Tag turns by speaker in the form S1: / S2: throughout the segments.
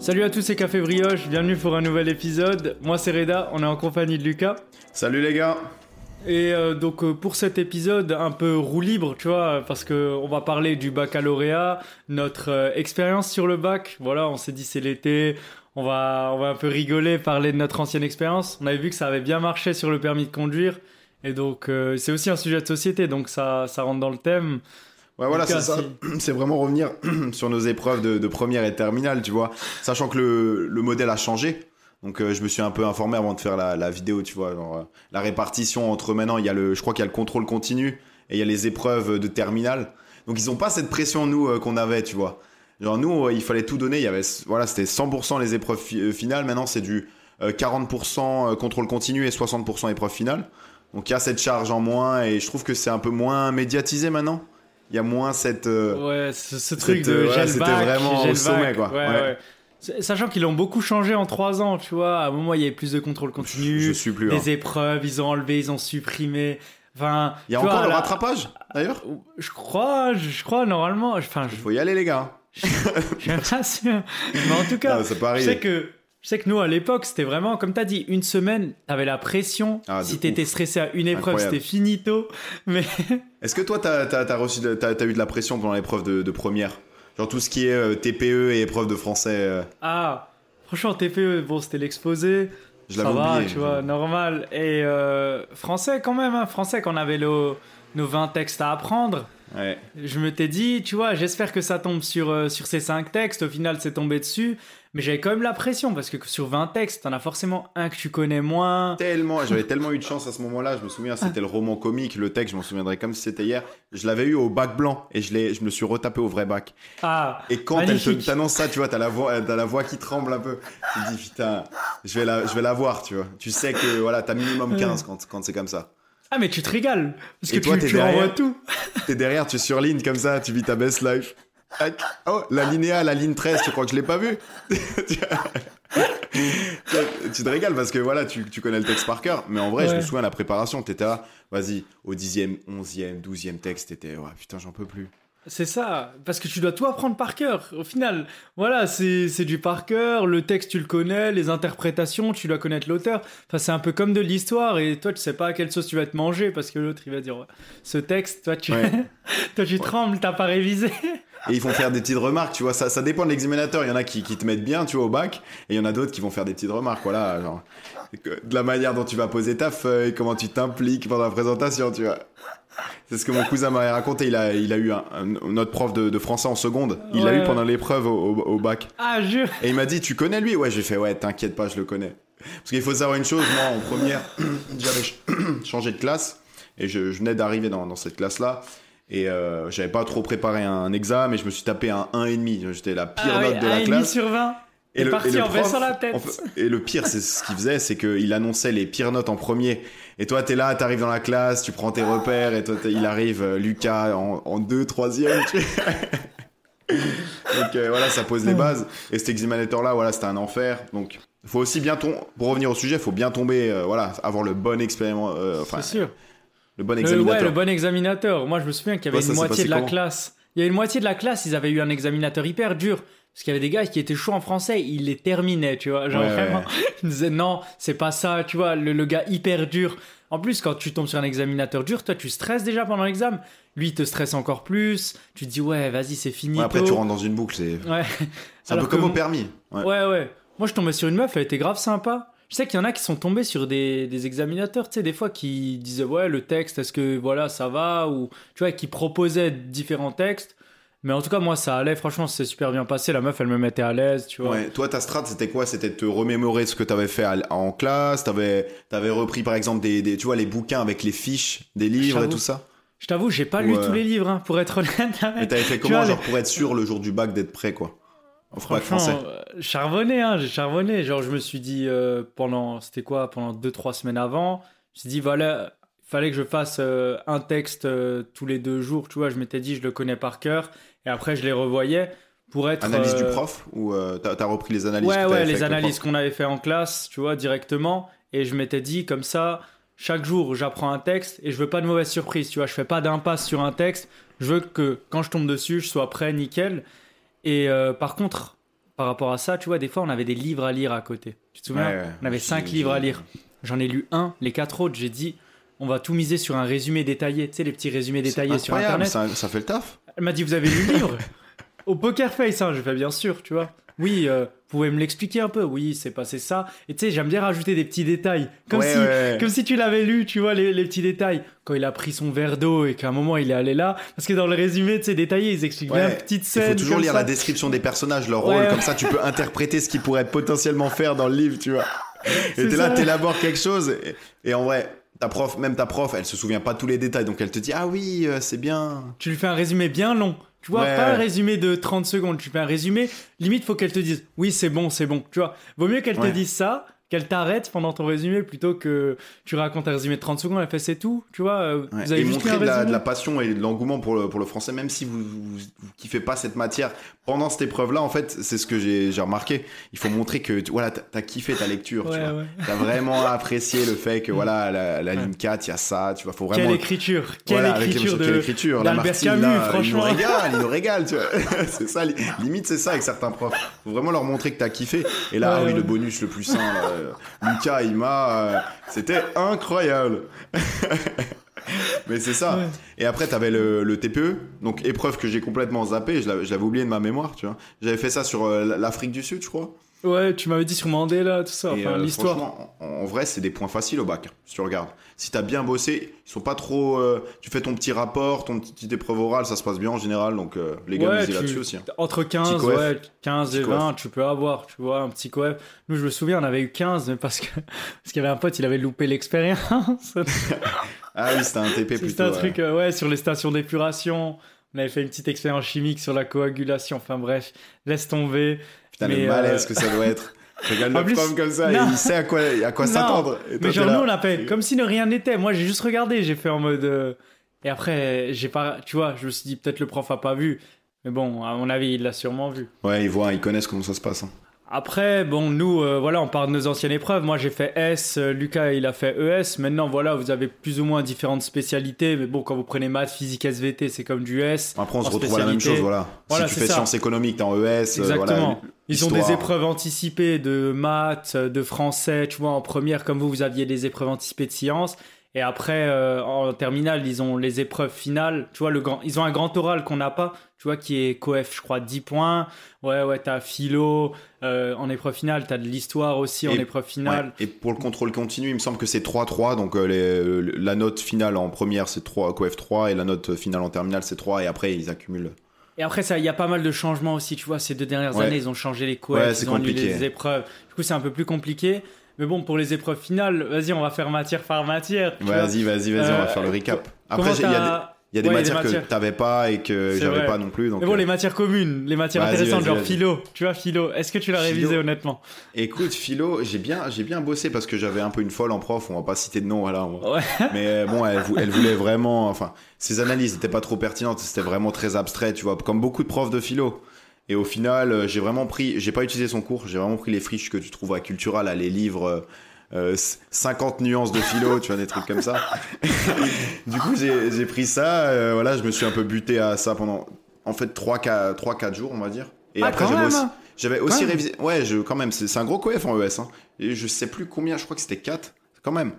S1: Salut à tous, c'est Café Brioche, bienvenue pour un nouvel épisode. Moi c'est Reda, on est en compagnie de Lucas.
S2: Salut les gars
S1: Et euh, donc euh, pour cet épisode un peu roue libre, tu vois, parce que on va parler du baccalauréat, notre euh, expérience sur le bac. Voilà, on s'est dit c'est l'été, on va, on va un peu rigoler, parler de notre ancienne expérience. On avait vu que ça avait bien marché sur le permis de conduire. Et donc c'est aussi un sujet de société, donc ça, ça rentre dans le thème.
S2: Ouais, voilà, c'est ça. C'est vraiment revenir sur nos épreuves de, de première et terminale, tu vois. Sachant que le, le modèle a changé. Donc, euh, je me suis un peu informé avant de faire la, la vidéo, tu vois. Genre, euh, la répartition entre maintenant, il y a le, je crois qu'il y a le contrôle continu et il y a les épreuves de terminale. Donc, ils ont pas cette pression, nous, euh, qu'on avait, tu vois. Genre, nous, il fallait tout donner. Il y avait, voilà, c'était 100% les épreuves fi- finales. Maintenant, c'est du euh, 40% contrôle continu et 60% épreuve finale. Donc, il y a cette charge en moins et je trouve que c'est un peu moins médiatisé maintenant. Il y a moins cette. euh,
S1: Ouais, ce, ce truc de
S2: euh, ouais, c'était vraiment au sommet, quoi.
S1: Ouais,
S2: Ouais.
S1: Sachant qu'ils l'ont beaucoup changé en trois ans, tu vois. À un moment, il y avait plus de contrôle continu.
S2: Je suis plus. hein.
S1: Les épreuves, ils ont enlevé, ils ont supprimé. Enfin,
S2: Il y a
S1: vois,
S2: encore le
S1: là-
S2: rattrapage, d'ailleurs?
S1: Je crois, je, crois normalement. Enfin, je,
S2: Il faut y aller, les gars.
S1: je suis pas sûr. Mais en tout cas,
S2: Non, ça peut
S1: je sais que. Je sais que nous, à l'époque, c'était vraiment, comme t'as dit, une semaine, t'avais la pression.
S2: Ah,
S1: si t'étais stressé à une épreuve, c'était finito. Mais
S2: Est-ce que toi, t'as as, reçu, de- t'as t'as eu de la pression pendant l'épreuve de, de première? Genre tout ce qui est euh, TPE et épreuve de français, euh,
S1: Ah, franchement, TPE, bon, c'était l'exposé.
S2: je l'avais
S1: va,
S2: oublié.
S1: tu vois, normal. Et euh, français quand même, hein, français, quand on avait le- nos 20 textes à apprendre,
S2: Ouais.
S1: je m'étais dit, tu vois, j'espère que ça tombe sur, euh, sur ces 5 textes. Au final, c'est tombé dessus. Mais j'avais quand même la pression parce que sur 20 textes, t'en as forcément un que tu connais moins.
S2: Tellement, j'avais tellement eu de chance à ce moment-là. Je me souviens, c'était le roman comique, le texte, je m'en souviendrai comme si c'était hier. Je l'avais eu au bac blanc et je, l'ai- je me suis retapé au vrai bac.
S1: Ah,
S2: Et quand elle te-
S1: Magnifique.
S2: t'annonce ça, tu vois, t'as la voix, t'as la voix qui tremble un peu. Tu te dis putain, je vais la, je vais la voir, tu vois. Tu sais que voilà, t'as minimum 15 quand, quand c'est comme ça.
S1: Ah, mais tu te régales. Parce que
S2: toi,
S1: tu, tu
S2: derrière.
S1: tout.
S2: T'es derrière, tu surlignes comme ça, tu vis ta best life. Oh, la linéa, la ligne 13, tu crois que je l'ai pas vu tu, te régales parce que voilà, tu, tu connais le texte par cœur. Mais en vrai, je me souviens, la préparation, t'étais là, vas-y, au 10e, 11e, 12e texte, t'étais, ouais, putain, j'en peux plus.
S1: C'est ça, parce que tu dois tout apprendre par cœur. Au final, voilà, c'est c'est du par cœur. Le texte, tu le connais, les interprétations, tu dois connaître l'auteur. Enfin, c'est un peu comme de l'histoire, et toi, tu sais pas à quelle sauce tu vas te manger, parce que l'autre, il va dire ce texte, toi, tu,
S2: Ouais.
S1: toi, tu trembles, t'as pas révisé.
S2: Et ils vont faire des petites remarques, tu vois, ça, ça dépend de l'examinateur. Il y en a qui, qui te mettent bien, tu vois, au bac, et il y en a d'autres qui vont faire des petites remarques, voilà, genre, de la manière dont tu vas poser ta feuille, comment tu t'impliques pendant la présentation, tu vois. C'est ce que mon cousin m'avait raconté. Il a, il a eu un, un- notre prof de, de français en seconde. Il l'a eu pendant l'épreuve au, au- au bac.
S1: Ah, jure.
S2: Et il m'a dit, tu connais lui? Ouais, j'ai fait, ouais, t'inquiète pas, je le connais. Parce qu'il faut savoir une chose, moi, en première, j'avais ch- changé de classe et je, je venais d'arriver dans, dans cette classe-là. Et euh, j'avais pas trop préparé un examen, et je me suis tapé un 1,5. J'étais la pire
S1: ah,
S2: note
S1: oui,
S2: de la classe.
S1: sur 20.
S2: Et
S1: Et
S2: le,
S1: parti
S2: et le
S1: en
S2: prof-
S1: baissant la tête.
S2: en fait- et le pire, c'est ce qu'il faisait, c'est qu'il annonçait les pires notes en premier. Et toi, t'es là, t'arrives dans la classe, tu prends tes repères, et toi, il arrive, euh, Lucas, en, en deux, troisième. tu- Donc euh, voilà, ça pose les bases. Et cet examinateur-là, voilà, c'était un enfer. Donc, faut aussi bien tomber. Pour revenir au sujet, faut bien tomber, euh, voilà, avoir le bon expériment,
S1: C'est sûr.
S2: le bon
S1: Le,
S2: examinateur.
S1: ouais, le bon examinateur. Moi, je me souviens qu'il y avait
S2: Ouais,
S1: une moitié de la classe. Il y avait une moitié de la classe, ils avaient eu un examinateur hyper dur. Parce qu'il y avait des gars qui étaient chauds en français, ils les terminaient, tu vois. Genre
S2: Ouais,
S1: vraiment,
S2: ouais.
S1: ils disaient non, c'est pas ça, tu vois. Le, le gars hyper dur. En plus, quand tu tombes sur un examinateur dur, toi, tu stresses déjà pendant l'examen. Lui, il te stresse encore plus. Tu te dis, ouais, vas-y, c'est fini.
S2: Ouais, après, tu rentres dans une boucle, c'est un peu comme
S1: que-
S2: au permis. Ouais.
S1: Ouais, ouais. Moi, je tombais sur une meuf, elle était grave sympa. Je sais qu'il y en a qui sont tombés sur des, des examinateurs, tu sais, des fois qui disaient, ouais, le texte, est-ce que voilà, ça va? Ou, tu vois, qui proposaient différents textes. Mais en tout cas, moi, ça allait. Franchement, c'est super bien passé. La meuf, elle me mettait à l'aise, tu vois.
S2: Ouais. Toi, ta strat, c'était quoi? C'était de te remémorer ce que tu avais fait à en classe? T'avais avais repris, par exemple, des, des- tu vois, les bouquins avec les fiches des livres et tout ça?
S1: Je t'avoue, j'ai pas lu tous les livres, hein, pour être honnête.
S2: Mais t'avais fait comment,
S1: vois,
S2: genre, pour être sûr le jour du bac d'être prêt, quoi? Bac
S1: Franchement,
S2: français.
S1: euh, charbonné, hein, j'ai charbonné. Genre, je me suis dit, euh, pendant, c'était quoi, pendant 2-3 semaines avant, je me suis dit, voilà, fallait que je fasse euh, un texte tous les deux jours, tu vois. Je m'étais dit, je le connais par cœur. Et après, je les revoyais pour être.
S2: Analyse du
S1: euh,
S2: prof Ou euh, t'as as repris les analyses
S1: Ouais,
S2: que
S1: ouais,
S2: fait
S1: les
S2: le
S1: analyses qu'on avait fait en classe, tu vois, directement. Et je m'étais dit, comme ça, chaque jour, j'apprends un texte et je veux pas de mauvaise surprise, tu vois. Je fais pas d'impasse sur un texte. Je veux que quand je tombe dessus, je sois prêt, nickel. Et euh, par contre, par rapport à ça, tu vois, des fois, on avait des livres à lire à côté. Tu te souviens
S2: Ouais, ouais.
S1: On avait cinq livres à lire. J'en ai lu un, les quatre autres, j'ai dit, on va tout miser sur un résumé détaillé. Tu sais, les petits résumés détaillés sur Internet.
S2: ça, ça fait le taf.
S1: Elle m'a dit, vous avez lu le livre Au Poker Face, hein, j'ai fait bien sûr, tu vois. Oui, euh, vous pouvez me l'expliquer un peu Oui, c'est passé ça. Et tu sais, j'aime bien rajouter des petits détails. Comme,
S2: Ouais,
S1: si,
S2: ouais.
S1: comme si tu l'avais lu, tu vois, les, les petits détails. Quand il a pris son verre d'eau et qu'à un moment il est allé là. Parce que dans le résumé, tu sais, détaillé, ils expliquent bien
S2: Ouais.
S1: une petite
S2: Il
S1: scène.
S2: faut toujours lire
S1: ça.
S2: la description des personnages, leur rôle, comme ça tu peux interpréter ce qu'ils pourraient potentiellement faire dans le livre, tu vois. Et t'es là, t'élabores quelque chose, et, et en vrai, ta prof, même ta prof, elle se souvient pas de tous les détails, donc elle te dit ah oui, euh, c'est bien.
S1: Tu lui fais un résumé bien long. Tu vois,
S2: Ouais,
S1: pas un résumé de 30 secondes. Tu fais un résumé, limite, faut qu'elle te dise oui, c'est bon, c'est bon. Tu vois, vaut mieux qu'elle
S2: Ouais.
S1: te dise ça, qu'elle t'arrête pendant ton résumé plutôt que tu racontes un résumé de 30 secondes. Elle fait c'est tout. Tu vois, euh,
S2: Ouais.
S1: vous avez
S2: et montrer de la,
S1: résumé
S2: de la passion et de l'engouement pour le, pour le français, même si vous, vous, vous kiffez pas cette matière pendant cette épreuve-là, en fait, c'est ce que j'ai remarqué. Il faut montrer que tu- voilà, t'as t'as kiffé ta lecture, tu vois.
S1: ouais.
S2: T'as vraiment apprécié le fait que voilà, à la, la ligne 4, il y a ça, tu vois, faut vraiment.
S1: Quelle écriture Quelle
S2: Voilà,
S1: écriture
S2: quelle
S1: de
S2: écriture
S1: d'Albert
S2: Lamartine,
S1: Camus,
S2: là, Il
S1: franchement.
S2: nous régale, il nous régale, tu vois. c'est ça, li- limite, c'est ça avec certains profs. Faut vraiment leur montrer que t'as kiffé. Et là, ah oui, le bonus le plus sain, là, Lucas, il m'a. euh, C'était incroyable. Mais c'est ça.
S1: Ouais.
S2: Et après, t'avais le, le TPE, donc épreuve que j'ai complètement zappé, je l'avais je l'avais oublié de ma mémoire, tu vois. J'avais fait ça sur euh, l'Afrique du Sud, je crois.
S1: Ouais, tu m'avais dit sur Mandela, tout ça, enfin
S2: euh,
S1: l'histoire.
S2: franchement, en, en vrai, c'est des points faciles au bac, si tu regardes. Si t'as bien bossé, ils sont pas trop. euh, tu fais ton petit rapport, ton petit petite épreuve orale, ça se passe bien en général, donc euh, les gars,
S1: Ouais, tu-
S2: là-dessus aussi. hein.
S1: Entre 15,
S2: coef.
S1: ouais, 15 et
S2: Petit
S1: 20, tu peux avoir, tu vois, un petit coef. Nous, je me souviens, on avait eu 15, mais parce que parce qu'il y avait un pote, il avait loupé l'expérience.
S2: Ah oui, c'était un TP plutôt.
S1: C'était un
S2: ouais.
S1: truc, ouais, sur les stations d'épuration. On avait fait une petite expérience chimique sur la coagulation. Enfin bref, laisse tomber.
S2: Putain,
S1: mais,
S2: le malaise
S1: euh,
S2: que ça doit être.
S1: En
S2: le
S1: plus-
S2: prof comme ça
S1: Non.
S2: et il sait à quoi, à quoi s'attendre.
S1: Mais genre, nous, on a fait comme si de rien n'était. Moi, j'ai juste regardé, j'ai fait en mode. euh, Et après, j'ai pas. Tu vois, je me suis dit, peut-être le prof a pas vu. Mais bon, à mon avis, il l'a sûrement vu.
S2: Ouais, ils voient, ils connaissent comment ça se passe. hein.
S1: Après, bon, nous, euh, voilà, on parle de nos anciennes épreuves. Moi, j'ai fait S, euh, Lucas, il a fait ES. Maintenant, voilà, vous avez plus ou moins différentes spécialités. Mais bon, quand vous prenez maths, physique, SVT, c'est comme du S.
S2: Après, on se retrouve à la même chose, voilà.
S1: Voilà,
S2: si tu fais
S1: ça.
S2: sciences économiques, t'es en ES. euh,
S1: Exactement.
S2: voilà,
S1: Ils ont des épreuves anticipées de maths, de français, tu vois, en première, comme vous, vous aviez des épreuves anticipées de sciences. Et après, euh, en terminale, ils ont les épreuves finales. Tu vois, le grand, ils ont un grand oral qu'on n'a pas, tu vois, qui est coef, je crois, 10 points. Ouais, ouais, t'as philo. euh, en épreuve finale, t'as de l'histoire aussi en
S2: Et-
S1: épreuve finale.
S2: Ouais. Et pour le contrôle continu, il me semble que c'est 3-3. Donc euh, les- la note finale en première, c'est 3, coef 3. Et la note finale en terminale, c'est 3. Et après, ils accumulent.
S1: Et après, il y a pas mal de changements aussi, tu vois. Ces deux dernières
S2: Ouais.
S1: années, ils ont changé les
S2: Ouais,
S1: coefs,
S2: c'est
S1: ils ont annulé
S2: compliqué.
S1: les épreuves. Du coup, c'est un peu plus compliqué. Mais bon, pour les épreuves finales, vas-y, on va faire matière par matière.
S2: Vas-y, vas-y, vas-y, on va
S1: Euh,
S2: faire le recap. Après, il y a des, il y a des
S1: Ouais,
S2: matières que t'avais pas et que j'avais pas non plus. Donc,
S1: Mais bon,
S2: euh,
S1: les matières communes, les matières intéressantes, genre philo. Tu vois, philo. Est-ce que tu l'as révisé honnêtement?
S2: Écoute, philo, j'ai bien, j'ai bien bossé parce que j'avais un peu une folle en prof. On va pas citer de nom, voilà. on va-
S1: Ouais.
S2: Mais euh, bon, elle, elle voulait vraiment. Enfin, ses analyses n'étaient pas trop pertinentes. C'était vraiment très abstrait, tu vois, comme beaucoup de profs de philo. Et au final, euh, j'ai vraiment pris. J'ai pas utilisé son cours. J'ai vraiment pris les friches que tu trouves à Cultura, là, les livres. euh, euh, 50 nuances de philo, tu vois, des trucs comme ça. du coup, j'ai pris ça. euh, voilà, je me suis un peu buté à ça pendant, en fait, 3-4 jours, on va dire. Et
S1: Ah,
S2: après, j'avais aussi, j'avais aussi révisé. Ouais, je, quand même, c'est c'est un gros coef en ES. Hein. Et je sais plus combien, je crois que c'était 4, quand même.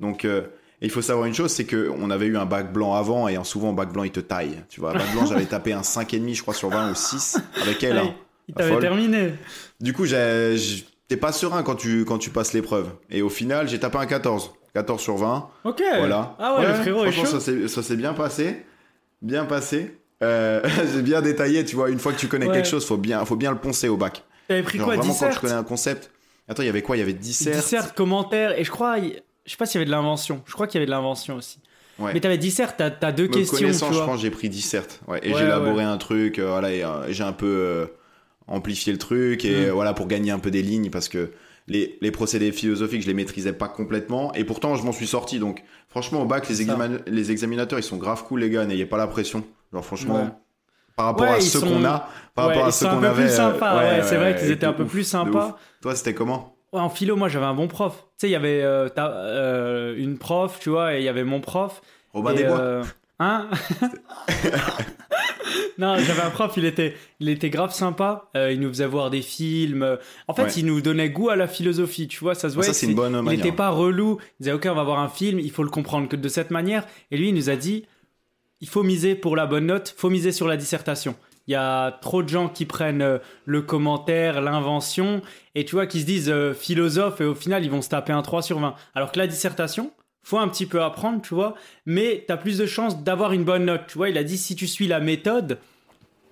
S2: Donc, euh, et il faut savoir une chose, c'est qu'on avait eu un bac blanc avant, et souvent, bac blanc, il te taille. Tu vois, bac blanc, j'avais tapé un 5,5, je crois, sur 20 ou 6, avec elle.
S1: Ouais,
S2: hein.
S1: Il t'avait terminé.
S2: Du coup, t'es pas serein quand tu, quand tu passes l'épreuve. Et au final, j'ai tapé un 14. 14 sur 20.
S1: Ok.
S2: Voilà.
S1: Ah ouais, le frérot est chaud.
S2: ça s'est- bien passé. Bien passé. Euh, j'ai bien détaillé, tu vois. Une fois que tu connais
S1: Ouais.
S2: quelque chose, faut bien, faut bien le poncer au bac.
S1: T'avais pris
S2: Genre
S1: quoi
S2: vraiment quand tu connais un concept. Attends, il y avait quoi? Il y avait dissert.
S1: Dissert, commentaire. Et je crois, je sais pas s'il y avait de l'invention. Je crois qu'il y avait de l'invention aussi.
S2: Ouais.
S1: Mais t'avais dissert, t'as t'as deux
S2: Me
S1: questions,
S2: connaissant,
S1: tu
S2: je
S1: vois.
S2: pense que j'ai pris dissert. Ouais, et
S1: Ouais,
S2: j'ai élaboré un truc, euh, voilà, et, euh, j'ai un peu euh, amplifié le truc, et
S1: Mm.
S2: voilà, pour gagner un peu des lignes, parce que les, les procédés philosophiques, je les maîtrisais pas complètement, et pourtant, je m'en suis sorti. Donc, franchement, au bac, les, les examinateurs, ils sont grave cool, les gars, n'ayez pas la pression. Genre, franchement, par rapport à ceux
S1: sont-
S2: qu'on a, par rapport à
S1: ils
S2: ceux qu'on avait.
S1: Ouais, c'est vrai qu'ils étaient un peu plus sympas.
S2: Toi, c'était comment?
S1: En philo, moi, j'avais un bon prof. Tu sais, il y avait euh, euh, une prof, tu vois, et il y avait mon prof.
S2: Robin
S1: et,
S2: des Bois
S1: euh, Hein non, j'avais un prof, il était, il était grave sympa. Euh, il nous faisait voir des films. En fait,
S2: Ouais.
S1: il nous donnait goût à la philosophie, tu vois. Ça se voyait.
S2: ça, c'est une bonne
S1: Il
S2: manière.
S1: n'était pas relou. Il disait, OK, on va voir un film, il faut le comprendre que de cette manière. Et lui, il nous a dit, il faut miser pour la bonne note, faut miser sur la dissertation. Il y a trop de gens qui prennent euh, le commentaire, l'invention, et tu vois, qui se disent euh, philosophe, et au final, ils vont se taper un 3 sur 20. Alors que la dissertation, faut un petit peu apprendre, tu vois, mais tu as plus de chances d'avoir une bonne note. Tu vois, il a dit, si tu suis la méthode,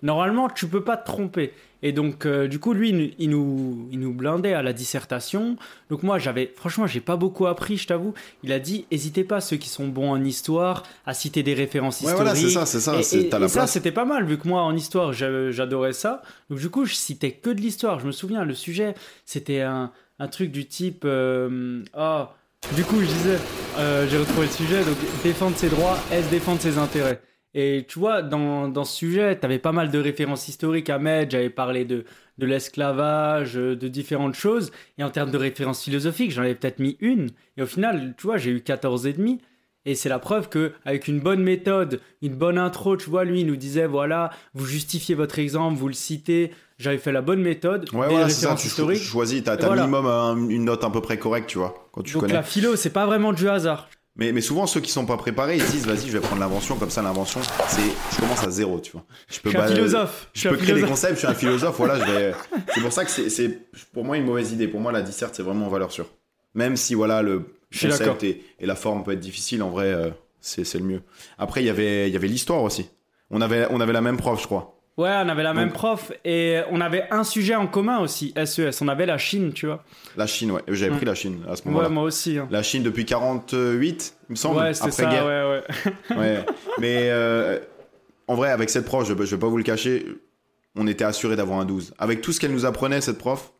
S1: normalement, tu peux pas te tromper. Et donc, euh, du coup, lui, il nous- il nous, blindait à la dissertation. Donc moi, j'avais, franchement, j'ai pas beaucoup appris, je t'avoue. Il a dit, hésitez pas, ceux qui sont bons en histoire, à citer des références
S2: Ouais,
S1: historiques.
S2: voilà, c'est ça, c'est ça.
S1: Et,
S2: c'est-
S1: et-
S2: T'as
S1: et
S2: la
S1: ça, c'était pas mal, vu que moi, en histoire, j'a- j'adorais ça. Donc, du coup, je citais que de l'histoire. Je me souviens, le sujet, c'était un, un truc du type. euh, Ah, du coup, je disais, euh, j'ai retrouvé le sujet, donc défendre ses droits, est-ce défendre ses intérêts? Et tu vois, dans, dans ce sujet, t'avais pas mal de références historiques à mettre. J'avais parlé de, de l'esclavage, euh, de différentes choses. Et en termes de références philosophiques, j'en avais peut-être mis une. Et au final, tu vois, j'ai eu 14 et demi. Et c'est la preuve que avec une bonne méthode, une bonne intro, tu vois, lui il nous disait voilà, vous justifiez votre exemple, vous le citez. J'avais fait la bonne méthode,
S2: Ouais, voilà, c'est ça. Tu choisis, t'as t'as
S1: voilà.
S2: minimum un- une note à peu près correcte, tu vois, quand tu
S1: Donc
S2: connais.
S1: la philo, c'est pas vraiment du hasard.
S2: Mais, mais souvent, ceux qui sont pas préparés, ils se disent, vas-y, je vais prendre l'invention, comme ça, l'invention, c'est, je commence à zéro, tu vois. Je
S1: Je
S2: peux
S1: suis un philosophe.
S2: Je
S1: suis
S2: peux
S1: un
S2: créer des concepts, je suis un philosophe, voilà, je vais. C'est pour ça que c'est, c'est, pour moi, une mauvaise idée. Pour moi, la disserte, c'est vraiment en valeur sûre. Même si, voilà, le
S1: Je
S2: concept et, et la forme peut être difficile, en vrai, euh, c'est, c'est le mieux. Après, il y avait, il y avait l'histoire aussi. On avait, on avait la même prof, je crois.
S1: Ouais, on avait la même prof et on avait un sujet en commun aussi, SES. On avait la Chine, tu vois.
S2: La Chine, ouais. J'avais
S1: Mm.
S2: pris la Chine à ce moment-là.
S1: Ouais, moi aussi. hein.
S2: La Chine depuis 48, il me semble,
S1: Ouais, c'était ça,
S2: après-guerre.
S1: ouais, ouais.
S2: Ouais. Mais euh, en vrai, avec cette prof, je, je vais pas vous le cacher, on était assuré d'avoir un 12. Avec tout ce qu'elle nous apprenait, cette prof,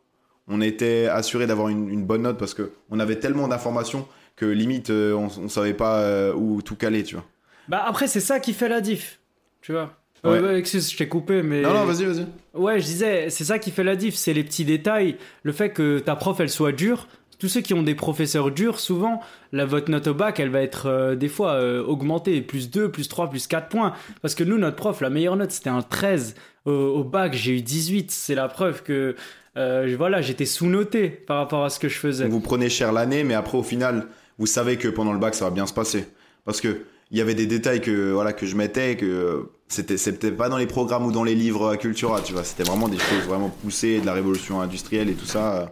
S2: on était assuré d'avoir une, une bonne note parce que on avait tellement d'informations que limite, euh, on, on savait pas euh, où tout caler, tu vois.
S1: Bah après, c'est ça qui fait la diff, tu vois.
S2: Ouais.
S1: Euh, excuse, je t'ai coupé, mais.
S2: Non, non, vas-y, vas-y.
S1: Ouais, je disais, c'est ça qui fait la diff, c'est les petits détails. Le fait que ta prof, elle soit dure. Tous ceux qui ont des professeurs durs, souvent, la, votre note au bac, elle va être euh, des fois euh, augmentée, plus 2, plus 3, plus 4 points. Parce que nous, notre prof, la meilleure note, c'était un 13. Au, au bac, j'ai eu 18. C'est la preuve que, euh, voilà, j'étais sous-noté par rapport à ce que je faisais.
S2: Vous prenez cher l'année, mais après, au final, vous savez que pendant le bac, ça va bien se passer. Parce que il y avait des détails que, voilà, que je mettais, que c'était, c'était pas dans les programmes ou dans les livres à Cultura, tu vois. C'était vraiment des choses vraiment poussées, de la révolution industrielle et tout ça. euh.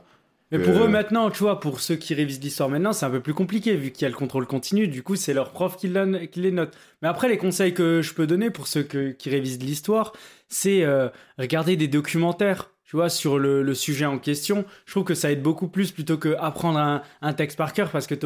S1: Mais pour eux maintenant, tu vois, pour ceux qui révisent l'histoire maintenant, c'est un peu plus compliqué vu qu'il y a le contrôle continu. Du coup, c'est leur prof qui, qui les note. Mais après, les conseils que je peux donner pour ceux que- qui révisent l'histoire, c'est euh, regarder des documentaires. Tu vois, sur le, le sujet en question, je trouve que ça aide beaucoup plus plutôt que apprendre un, un texte par cœur parce que tu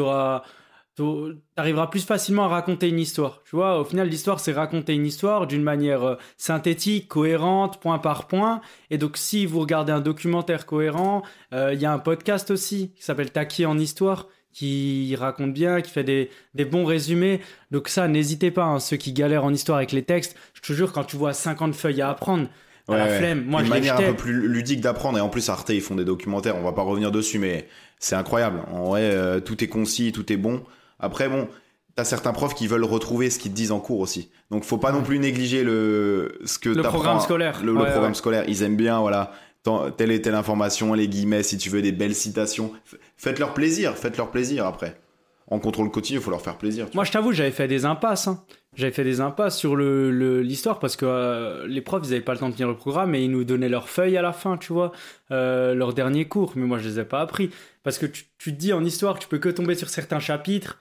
S1: arriveras plus facilement à raconter une histoire. Tu vois, au final, l'histoire, c'est raconter une histoire d'une manière euh, synthétique, cohérente, point par point. Et donc, si vous regardez un documentaire cohérent, euh, il y a un podcast aussi qui s'appelle Taki en histoire qui raconte bien, qui fait des, des bons résumés. Donc ça, n'hésitez pas, hein, ceux qui galèrent en histoire avec les textes, je te jure, quand tu vois 50 feuilles à apprendre, à
S2: Ouais,
S1: la
S2: ouais.
S1: flemme, moi
S2: une
S1: je
S2: manière un peu plus ludique d'apprendre et en plus Arte ils font des documentaires on va pas revenir dessus mais c'est incroyable en vrai euh, tout est concis tout est bon après bon t'as certains profs qui veulent retrouver ce qu'ils te disent en cours aussi donc faut pas non plus négliger le ce que
S1: Le programme scolaire.
S2: le, programme
S1: ouais.
S2: scolaire ils aiment bien voilà telle et telle information les guillemets si tu veux des belles citations faites leur plaisir faites leur plaisir après en contrôle continu il faut leur faire plaisir
S1: Moi, je t'avoue, j'avais fait des impasses. hein. J'avais fait des impasses sur le- l'histoire parce que euh, les profs, ils avaient pas le temps de tenir le programme et ils nous donnaient leurs feuilles à la fin, tu vois, euh, leurs derniers cours. Mais moi, je les ai pas appris. Parce que tu, tu te dis en histoire, tu peux que tomber sur certains chapitres.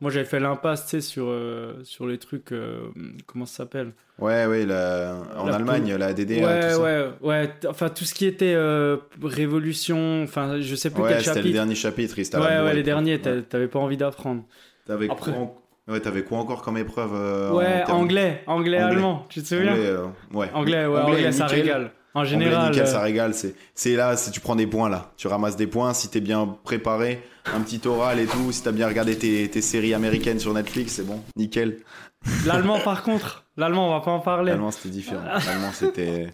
S1: Moi, j'avais fait l'impasse, tu sais, sur, euh, sur les trucs. euh, comment ça s'appelle?
S2: Ouais ouais la- en
S1: La
S2: Allemagne la DDR
S1: Ouais,
S2: tout ça.
S1: ouais, ouais. Enfin, tout ce qui était euh, révolution. Enfin, je sais plus
S2: Ouais,
S1: quel
S2: c'était le
S1: chapitre.
S2: dernier chapitre, il s'était
S1: Ouais, ouais, les derniers,
S2: Ouais.
S1: t'avais pas envie d'apprendre.
S2: T'avais
S1: Après-
S2: quoi, en- ouais, t'avais quoi encore comme épreuve euh,
S1: Ouais,
S2: en
S1: anglais, anglais,
S2: Anglais.
S1: allemand, tu te souviens?
S2: Anglais, euh, ouais.
S1: Anglais, ouais, anglais, ça
S2: nickel.
S1: régale. En
S2: Anglais,
S1: général,
S2: nickel,
S1: euh,
S2: ça régale. C'est, c'est là, si tu prends des points là, tu ramasses des points. Si t'es bien préparé, un petit oral et tout. Si t'as bien regardé tes, tes séries américaines sur Netflix, c'est bon, nickel.
S1: l'allemand par contre, l'allemand, on va pas en parler.
S2: L'allemand c'était différent. L'allemand c'était.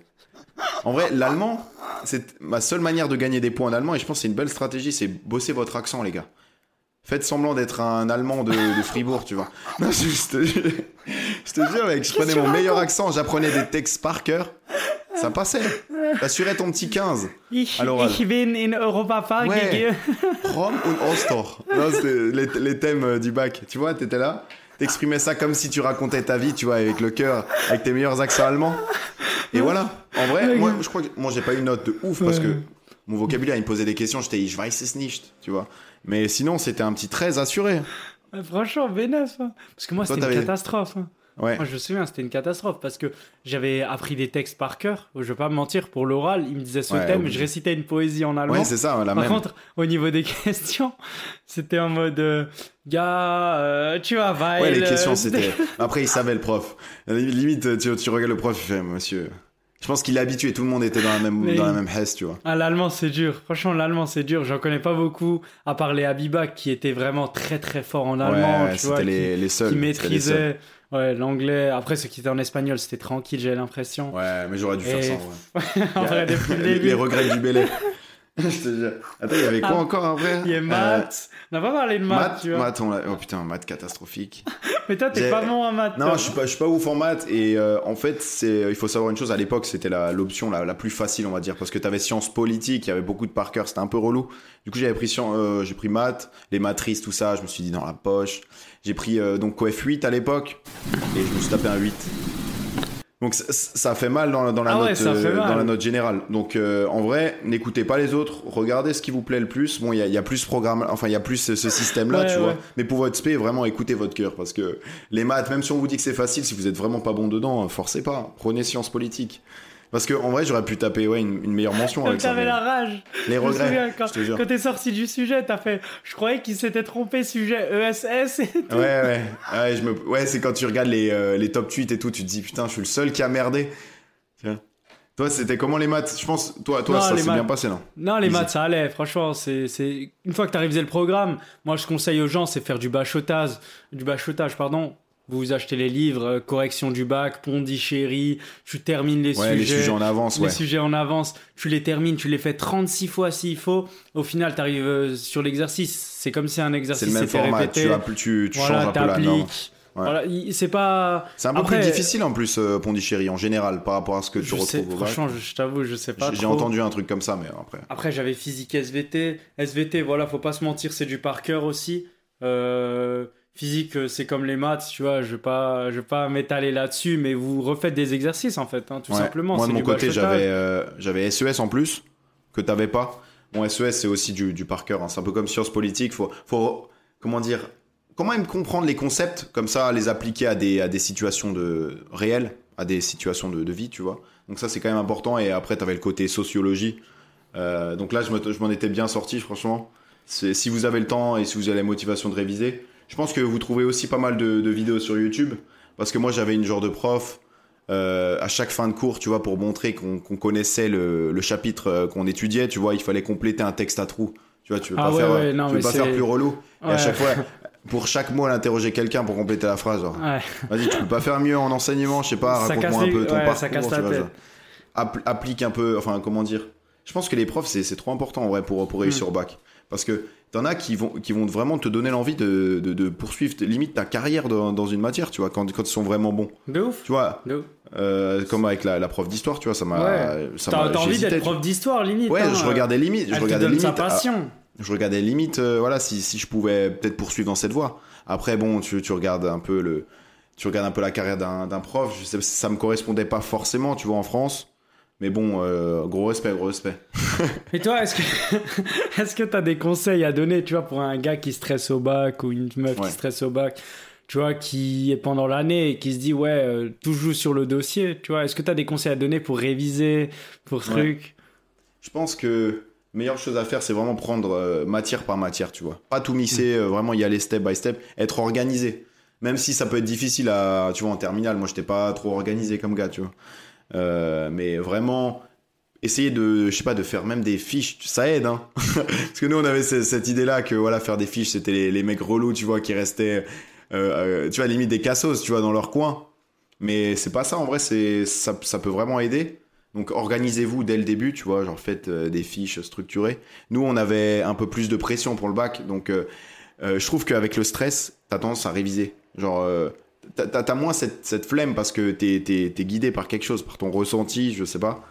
S2: En vrai, l'allemand, c'est ma seule manière de gagner des points en allemand et je pense que c'est une belle stratégie, c'est bosser votre accent, les gars. Faites semblant d'être un Allemand de, de Fribourg, tu vois. Non, juste, Je te jure, mec, je prenais mon meilleur accent, j'apprenais des textes par cœur. Ça passait. T'assurais ton petit 15.
S1: Ich,
S2: À l'oral.
S1: ich bin in Europa Park.
S2: Ouais. Rom und Ostor. Les, les thèmes euh, du bac. Tu vois, t'étais là. T'exprimais ça comme si tu racontais ta vie, tu vois, avec le cœur, avec tes meilleurs accents allemands. Et voilà. En vrai, moi, je crois que moi, j'ai pas eu une note de ouf parce que mon vocabulaire, il me posait des questions. J'étais, je weiß es nicht, tu vois. Mais sinon, c'était un petit 13 assuré.
S1: Franchement, bénef. Parce que moi, c'était une catastrophe. hein.
S2: Ouais.
S1: Moi, je me souviens, c'était une catastrophe parce que j'avais appris des textes par cœur. Je vais pas me mentir, pour l'oral, il me disait ce
S2: Ouais,
S1: thème,
S2: obligé.
S1: je récitais une poésie en allemand.
S2: Ouais, c'est ça, la
S1: Par
S2: même.
S1: contre, au niveau des questions, c'était en mode euh, gars, euh, tu vas
S2: Ouais, les questions,
S1: euh,
S2: c'était. Après, il savait le prof. Limite, tu, tu regardes le prof, il fait, monsieur. Je pense qu'il est habitué, tout le monde était dans la même,
S1: Mais-
S2: dans la même hesse, tu vois.
S1: Ah, l'allemand, c'est dur. Franchement, l'allemand, c'est dur. J'en connais pas beaucoup, à part les Habibak qui étaient vraiment très très forts en allemand,
S2: ouais,
S1: tu vois, qui,
S2: les, seuls.
S1: qui maîtrisaient ouais, l'anglais. Après, ceux qui étaient en espagnol, c'était tranquille, j'ai l'impression.
S2: Ouais, mais j'aurais dû faire ça. vrai.
S1: en vrai, depuis le début.
S2: les regrets du Bélé. Je te jure. Attends, il y avait quoi
S1: Ah,
S2: encore après
S1: Il y a
S2: Euh,
S1: maths. On n'a pas parlé de maths,
S2: Maths,
S1: tu vois.
S2: maths, on l'a- oh putain, maths catastrophique.
S1: Mais toi, t'es pas bon en maths.
S2: Non,
S1: toi.
S2: je suis pas, je suis pas ouf en maths et euh, en fait, c'est, il faut savoir une chose. À l'époque, c'était la, l'option la, la plus facile, on va dire, parce que t'avais sciences politiques, il y avait beaucoup de par cœur, c'était un peu relou. Du coup, j'avais pris, euh, j'ai pris maths, les matrices, tout ça. Je me suis dit dans la poche. J'ai pris donc coef 8 à l'époque et je me suis tapé un 8. Donc ça, ça fait mal dans, dans la
S1: Ah
S2: note, euh, dans la note générale. Donc euh, en vrai, n'écoutez pas les autres, regardez ce qui vous plaît le plus. Bon, il y a, y a plus programme, enfin il y a plus ce, ce système-là,
S1: Ouais,
S2: tu
S1: ouais.
S2: vois. Mais pour votre spé, vraiment écoutez votre cœur parce que les maths, même si on vous dit que c'est facile, si vous êtes vraiment pas bon dedans, forcez pas. Prenez sciences politiques. Parce que en vrai, j'aurais pu taper ouais, une, une meilleure mention avec ça.
S1: t'avais la rage.
S2: Les
S1: Je me souviens,
S2: regrets,
S1: quand,
S2: je te jure.
S1: quand t'es sorti du sujet, t'as fait. Je croyais qu'il s'était trompé sujet ESS et tout.
S2: Ouais, ouais. Ouais, je me... ouais c'est quand tu regardes les, euh, les top tweets et tout, tu te dis putain, je suis le seul qui a merdé. Tiens. Toi, c'était comment les maths? Je pense, toi, toi
S1: Non,
S2: ça s'est bien passé, non?
S1: Non, les
S2: Easy.
S1: maths, ça allait. Franchement, c'est, une fois que t'as révisé le programme, moi, je conseille aux gens, c'est faire du bachotage. Du bachotage, pardon. Vous achetez les livres, euh, correction du bac, Pondichéry, tu termines les
S2: Ouais, les
S1: sujets.
S2: en avance,
S1: les
S2: ouais.
S1: sujets en avance, tu les termines, tu les fais 36 fois s'il faut. Au final, tu arrives sur l'exercice. C'est comme si un
S2: C'est
S1: exercice
S2: le même format,
S1: répété.
S2: tu, tu, tu
S1: voilà,
S2: changes un peu la norme.
S1: t'appliques.
S2: Ouais.
S1: Voilà, il- c'est pas.
S2: C'est un peu
S1: Après-
S2: plus difficile en plus, euh, Pondichéry, en général, par rapport à ce que tu
S1: Je
S2: retrouves
S1: franchement, je, je t'avoue, je sais pas.
S2: J'ai entendu un truc comme ça, mais après.
S1: Après, j'avais physique SVT. SVT, voilà, faut pas se mentir, c'est du par cœur aussi. Euh, physique, euh, c'est comme les maths, tu vois. Je vais pas, je vais pas m'étaler là-dessus, mais vous refaites des exercices en fait, hein, tout
S2: Ouais.
S1: simplement.
S2: Moi, de mon côté, j'avais euh, j'avais SES en plus, que t'avais pas. Bon, SES, c'est aussi du, du par cœur. hein. C'est un peu comme sciences politiques. Faut, faut, comment dire, comment même comprendre les concepts, comme ça, les appliquer à des, à des situations de, réelles, à des situations de, de vie, tu vois. Donc ça, c'est quand même important. Et après, t'avais le côté sociologie. Euh, donc là, je me- je m'en étais bien sorti, franchement. Si vous avez le temps et si vous avez la motivation de réviser, je pense que vous trouvez aussi pas mal de, de vidéos sur YouTube. Parce que moi, j'avais une genre de prof euh, à chaque fin de cours, tu vois, pour montrer qu'on connaissait le, le chapitre euh, qu'on étudiait, tu vois, il fallait compléter un texte à trous. Tu vois, tu veux
S1: Ah
S2: pas,
S1: ouais,
S2: faire,
S1: ouais, non,
S2: tu veux pas faire plus relou. Et à chaque fois, pour chaque mot, elle interrogeait quelqu'un pour compléter la phrase. Vas-y, tu peux pas faire mieux en enseignement, je sais pas, raconte-moi un peu ton parcours.
S1: ça casse
S2: tu
S1: la
S2: vois,
S1: tête.
S2: genre. App- applique un peu, enfin, comment dire Je pense que les profs, c'est trop important en vrai pour, pour réussir
S1: Mm.
S2: au bac. Parce que t'en as qui vont, qui vont vraiment te donner l'envie de, de, de poursuivre limite ta carrière dans, dans une matière, tu vois, quand, quand ils sont vraiment bons.
S1: De ouf.
S2: Tu vois,
S1: De ouf.
S2: euh, comme avec la, la prof d'histoire, tu vois, ça m'a.
S1: Ouais. T'as envie d'être prof d'histoire, limite.
S2: Ouais,
S1: hein,
S2: je regardais limite. Je
S1: te
S2: regardais
S1: donne sa
S2: limite. ah,
S1: passion.
S2: je regardais limite, euh, voilà, si, si je pouvais peut-être poursuivre dans cette voie. Après, bon, tu, tu regardes un peu le, tu regardes un peu la carrière d'un d'un prof. Je sais, ça me correspondait pas forcément, tu vois, en France. Mais bon, euh, gros respect, gros respect.
S1: Et toi, est-ce que est-ce que t'as des conseils à donner, tu vois, pour un gars qui stresse au bac ou une meuf
S2: Ouais.
S1: qui stresse au bac, tu vois, qui est pendant l'année et qui se dit ouais, euh, tout joue sur le dossier, tu vois, est-ce que t'as des conseils à donner pour réviser, pour
S2: Ouais.
S1: truc?
S2: Je pense que meilleure chose à faire, c'est vraiment prendre euh, matière par matière, tu vois. Pas tout mixer, euh, vraiment y aller step by step, être organisé. Même si ça peut être difficile à, tu vois, en terminale. Moi, j'étais pas trop organisé comme gars, tu vois. Euh, mais vraiment, essayer de, je sais pas, de faire même des fiches, ça aide, hein. Parce que nous, on avait ce- cette idée-là que, voilà, faire des fiches, c'était les, mecs relous, tu vois, qui restaient, euh, euh, tu vois, limite des cassos, tu vois, dans leur coin. Mais c'est pas ça, en vrai, c'est, ça, peut vraiment aider. Donc organisez-vous dès le début, tu vois, genre faites euh, des fiches structurées. Nous, on avait un peu plus de pression pour le bac, donc je trouve qu'avec le stress, t'as tendance à réviser. Genre, t'as moins cette, flemme parce que t'es es, guidé par quelque chose, par ton ressenti, je sais pas.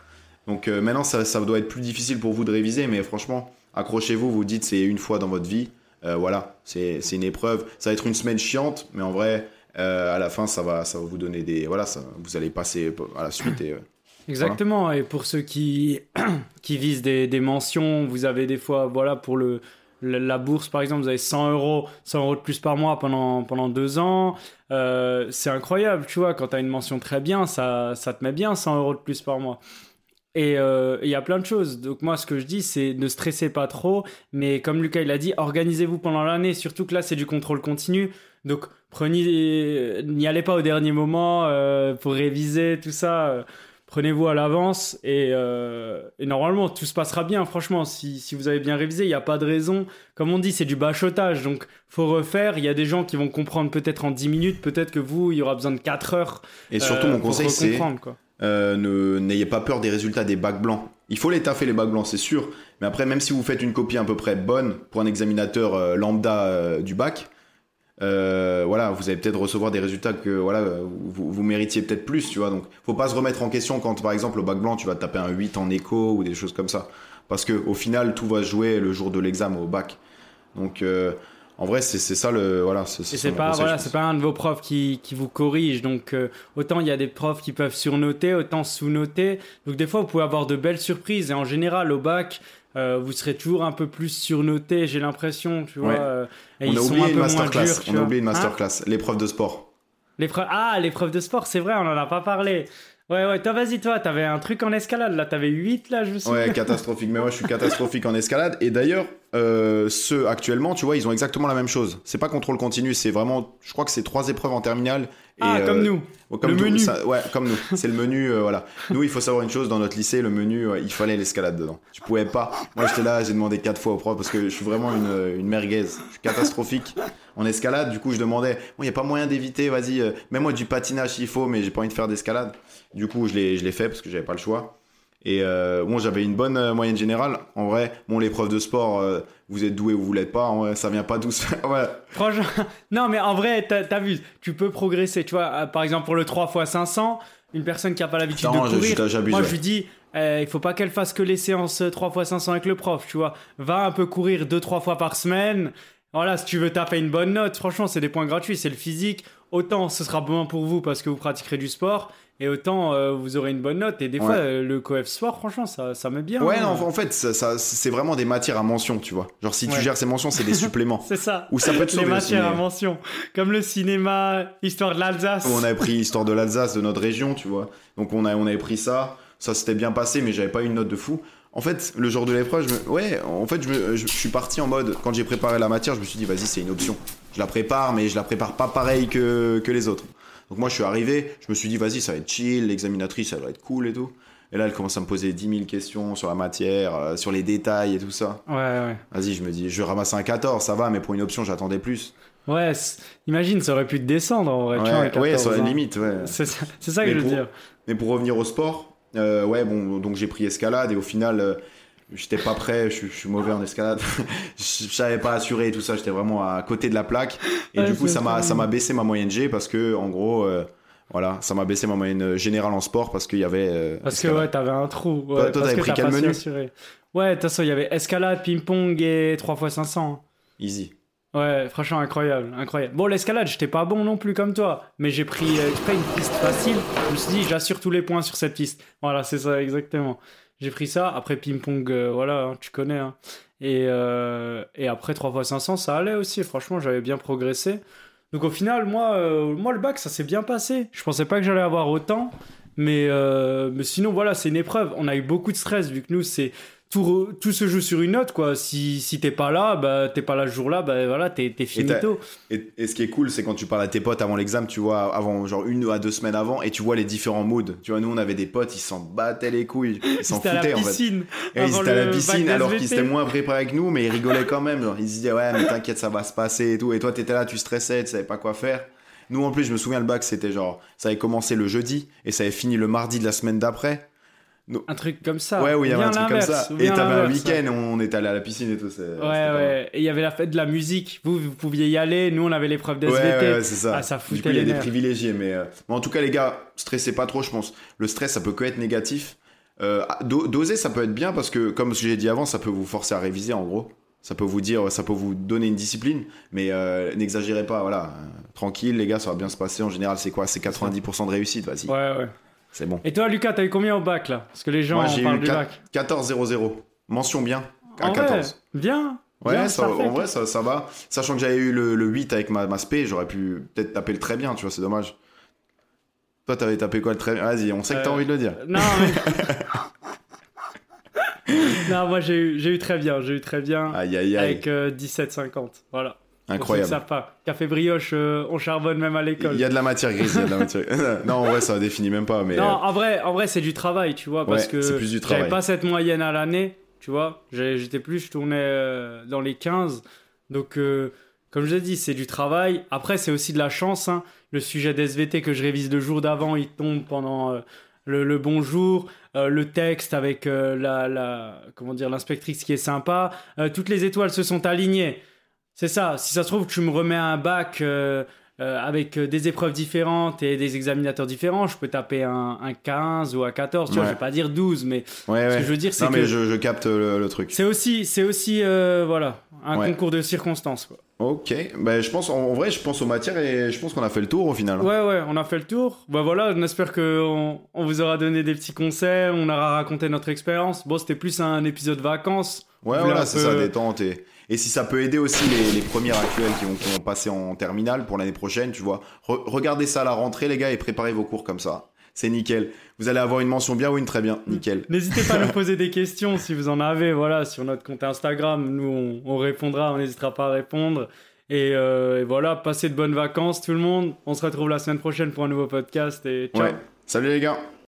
S2: Donc euh, maintenant, ça, doit être plus difficile pour vous de réviser, mais franchement, accrochez-vous, vous dites c'est une fois dans votre vie. Euh, voilà, c'est une épreuve. Ça va être une semaine chiante, mais en vrai, euh, à la fin, ça va, vous donner des. Voilà, vous allez passer à la suite.
S1: Exactement. Et pour ceux qui, qui visent des, des, mentions, vous avez des fois, voilà, pour le, la bourse, par exemple, vous avez 100 euros, 100 euros de plus par mois pendant, pendant deux ans. Euh, c'est incroyable, tu vois, quand tu as une mention très bien, ça, ça te met bien 100 euros de plus par mois. Et euh, il y a plein de choses. Donc moi, ce que je dis, c'est ne stressez pas trop. Mais comme Lucas il a dit, organisez-vous pendant l'année. Surtout que là, c'est du contrôle continu. Donc prenez, n'y allez pas au dernier moment euh, pour réviser tout ça prenez-vous à l'avance euh, et, normalement tout se passera bien. Franchement, si, si vous avez bien révisé, il n'y a pas de raison. Comme on dit, c'est du bachotage, donc faut refaire. Il y a des gens qui vont comprendre peut-être en 10 minutes, peut-être que vous, il y aura besoin de 4 heures.
S2: Et surtout, mon euh, conseil, c'est euh, n'ayez pas peur des résultats des bacs blancs. Il faut les taffer les bacs blancs, c'est sûr. Mais après, même si vous faites une copie à peu près bonne pour un examinateur lambda du bac, euh, voilà, vous allez peut-être recevoir des résultats que voilà, vous, vous méritiez peut-être plus, tu vois. Donc, faut pas se remettre en question quand, par exemple, au bac blanc, tu vas taper un 8 en écho ou des choses comme ça. Parce que au final, tout va jouer le jour de l'examen au bac. Donc, euh, en vrai, c'est ça le voilà.
S1: C'est pas voilà, c'est pas un de vos profs qui, qui vous corrige. Donc, euh, autant il y a des profs qui peuvent surnoter, autant sous-noter. Donc, des fois, vous pouvez avoir de belles surprises. Et en général, au bac, euh, vous serez toujours un peu plus surnoté, j'ai l'impression, tu vois. Euh,
S2: on, a oublié une masterclass. on a oublié une masterclass, l'épreuve de sport.
S1: L'épreuve ah, l'épreuve de sport, c'est vrai, on en a pas parlé. Ouais, ouais, toi, vas-y, toi, t'avais un truc en escalade, là, t'avais 8, là, je me souviens.
S2: Ouais, catastrophique, mais moi, je suis catastrophique en escalade. Et d'ailleurs, euh, ceux actuellement, tu vois, ils ont exactement la même chose. C'est pas contrôle continu, c'est vraiment, je crois que c'est trois épreuves en terminale
S1: ah, comme euh,
S2: nous. Comme le menu. ouais, comme nous. C'est le menu, euh, voilà. Nous, il faut savoir une chose, dans notre lycée, le menu, il fallait l'escalade dedans. Tu pouvais pas. Moi, j'étais là, j'ai demandé quatre fois au prof parce que je suis vraiment une, une merguez. Je suis catastrophique en escalade. Du coup, je demandais, bon, il n'y a pas moyen d'éviter, vas-y, euh, mets-moi du patinage s'il faut, mais j'ai pas envie de faire d'escalade. Du coup, je l'ai fait parce que j'avais pas le choix. Et euh, bon, j'avais une bonne euh, moyenne générale. En vrai, bon, l'épreuve de sport, euh, vous êtes doué ou vous l'êtes pas. En vrai, ça vient pas doucement. ouais.
S1: Franchement, non, mais en vrai, vu, tu peux progresser. Tu vois, par exemple, pour le 3 x 500, une personne qui a pas l'habitude de courir, je, moi, je lui dis, il faut pas qu'elle fasse que les séances 3 x 500 avec le prof. Tu vois, va un peu courir 2-3 fois par semaine. Voilà, si tu veux taper une bonne note, franchement, c'est des points gratuits, c'est le physique. Autant ce sera bon pour vous parce que vous pratiquerez du sport, et autant euh, vous aurez une bonne note. Et des fois, euh, le coef sport, franchement, ça, ça met bien.
S2: Ouais, hein. non, en fait, ça, c'est vraiment des matières à mention, tu vois. Genre, si tu gères ces mentions, c'est des suppléments.
S1: c'est ça.
S2: Ou ça peut être
S1: Les matières à mention. Comme le cinéma, histoire de l'Alsace.
S2: On avait pris histoire de l'Alsace, de notre région, tu vois. Donc, on, a, on avait pris ça. Ça s'était bien passé, mais j'avais pas une note de fou. En fait, le jour de l'épreuve, je ouais, en fait, je, je, suis parti en mode, quand j'ai préparé la matière, je me suis dit, vas-y, c'est une option. Je la prépare, mais je la prépare pas pareil que, que les autres. Donc moi, je suis arrivé, je me suis dit, vas-y, ça va être chill, l'examinatrice, ça va être cool et tout. Et là, elle commence à me poser 10 000 questions sur la matière, euh, sur les détails et tout ça.
S1: Ouais, ouais.
S2: Vas-y, je me dis, je vais ramasser un 14, ça va, mais pour une option, j'attendais plus.
S1: Ouais, imagine, ça aurait pu te descendre en vrai.
S2: Ouais, tu vois, ouais sur la limite, ouais.
S1: C'est ça, que je veux dire.
S2: Mais pour revenir au sport, euh, ouais, bon, donc j'ai pris escalade et au final, euh, j'étais pas prêt, je, suis mauvais en escalade. je, savais pas assurer et tout ça, j'étais vraiment à côté de la plaque. Et du coup, ça m'a, ça m'a baissé ma moyenne G parce que, en gros, euh, voilà, ça m'a baissé ma moyenne générale en sport parce qu'il y avait. Euh,
S1: parce que ouais, t'avais un trou.
S2: toi, t'avais pris quel menu
S1: Ouais, de toute façon, il y avait escalade, ping-pong et 3x500.
S2: Easy.
S1: Ouais, franchement, incroyable, incroyable. Bon, l'escalade, j'étais pas bon non plus comme toi, mais j'ai pris, euh, pris une piste facile. Je me suis dit, j'assure tous les points sur cette piste. Voilà, c'est ça, exactement. J'ai pris ça. Après ping-pong, euh, voilà, hein, tu connais. Hein. Et, euh, et après 3x500, ça allait aussi. Franchement, j'avais bien progressé. Donc au final, moi, euh, moi le bac, ça s'est bien passé. Je pensais pas que j'allais avoir autant. Mais, mais sinon, voilà, c'est une épreuve. On a eu beaucoup de stress vu que nous, c'est tout, tout se joue sur une note, quoi. Si, si t'es pas là, bah, t'es pas là ce jour-là, bah, voilà, t'es, t'es finito.
S2: Et, et, ce qui est cool, c'est quand tu parles à tes potes avant l'examen, tu vois, avant, genre une à deux semaines avant, et tu vois les différents moods. Tu vois, nous, on avait des potes, ils s'en battaient les couilles. Ils s'en foutaient, en fait. Et ils étaient à la piscine, alors qu'ils étaient moins préparés que nous, mais ils rigolaient quand même. Genre, ils se disaient, ouais, mais t'inquiète, ça va se passer et tout. Et toi, t'étais là, tu stressais, tu savais pas quoi faire. Nous, en plus, je me souviens, le bac, c'était genre, ça avait commencé le jeudi, et ça avait fini le mardi de la semaine d'après. No-
S1: Un truc comme ça.
S2: Ouais, où il y avait un truc comme ça. Et t'avais un week-end, on était allé à la piscine et tout.
S1: Ouais, ouais. Et il y avait la fête de la musique. Vous, vous pouviez y aller. Nous, on avait l'épreuve d'SVT.
S2: ouais, ouais, c'est ça.
S1: Ah, ça
S2: du
S1: foutait
S2: coup, il y a des privilégiés, mais, euh, mais en tout cas, les gars, stressez pas trop, je pense. Le stress, ça peut que être négatif. Euh, do- doser, ça peut être bien parce que, comme j'ai dit avant, ça peut vous forcer à réviser, en gros. Ça peut vous dire, ça peut vous donner une discipline, mais euh, n'exagérez pas, voilà. Tranquille, les gars, ça va bien se passer. En général, c'est quoi? C'est 90% de réussite, vas-y.
S1: Ouais, ouais.
S2: C'est bon.
S1: Et toi, Lucas, t'as eu combien au bac là? Parce que les gens
S2: Moi,
S1: en
S2: j'ai
S1: parlent
S2: eu
S1: du
S2: quat-
S1: bac.
S2: 14-0-0. Mention bien à
S1: En vrai,
S2: 14.
S1: bien.
S2: Ouais,
S1: bien,
S2: ça, en vrai, ça, ça va. Sachant que j'avais eu le, le 8 avec ma, ma spé, j'aurais pu peut-être taper le très bien, tu vois, c'est dommage. Toi, t'avais tapé quoi le très bien? Vas-y, on sait que t'as
S1: Euh,
S2: envie de le dire.
S1: Non, mais... non, moi j'ai eu, eu très bien, j'ai eu très bien
S2: Aïe, aïe, aïe.
S1: avec euh, 17,50. Voilà. Pour
S2: Incroyable.
S1: ceux qui savent pas. Café brioche, euh, on charbonne même à l'école.
S2: Il y a de la matière grise, il y a de la matière Non, en vrai, ça définit même pas, mais.
S1: Non,
S2: euh,
S1: en vrai, en vrai c'est du travail, tu vois, parce
S2: Ouais,
S1: que j'avais pas cette moyenne à l'année, tu vois. J'étais plus, je tournais euh, dans les 15. Donc, euh, comme je l'ai dit, c'est du travail. Après, c'est aussi de la chance. hein. Le sujet d'SVT que je révise le jour d'avant, il tombe pendant euh, le, le bon jour. Euh, le texte avec euh, la, la, comment dire, l'inspectrice qui est sympa. Euh, toutes les étoiles se sont alignées. C'est ça. Si ça se trouve, tu me remets un bac euh, euh, avec euh, des épreuves différentes et des examinateurs différents, je peux taper un, un 15 ou un 14. Tu vois,
S2: Ouais.
S1: je vais pas dire 12, mais
S2: ouais,
S1: ce que je veux dire, c'est
S2: Non, mais
S1: que
S2: je, je capte le, le truc.
S1: c'est aussi, c'est aussi, euh, voilà, un concours de circonstances. Quoi.
S2: Ok, ben, je pense, en, vrai, je pense aux matières et je pense qu'on a fait le tour au final. hein.
S1: Ouais, ouais, on a fait le tour. Bah voilà, on espère qu'on on vous aura donné des petits conseils, on aura raconté notre expérience. Bon, c'était plus un épisode vacances.
S2: Ouais, voilà, c'est
S1: peu-
S2: ça, détente. Et, et si ça peut aider aussi les, les premières actuelles qui vont, qui vont passer en terminale pour l'année prochaine, tu vois, re- regardez ça à la rentrée, les gars, et préparez vos cours comme ça. C'est nickel. Vous allez avoir une mention bien ou une très bien. Nickel.
S1: N'hésitez pas à nous poser des questions si vous en avez, voilà, sur notre compte Instagram. Nous, on, on répondra, on n'hésitera pas à répondre. Et, euh, et voilà, passez de bonnes vacances tout le monde. On se retrouve la semaine prochaine pour un nouveau podcast et ciao.
S2: Ouais. Salut les gars.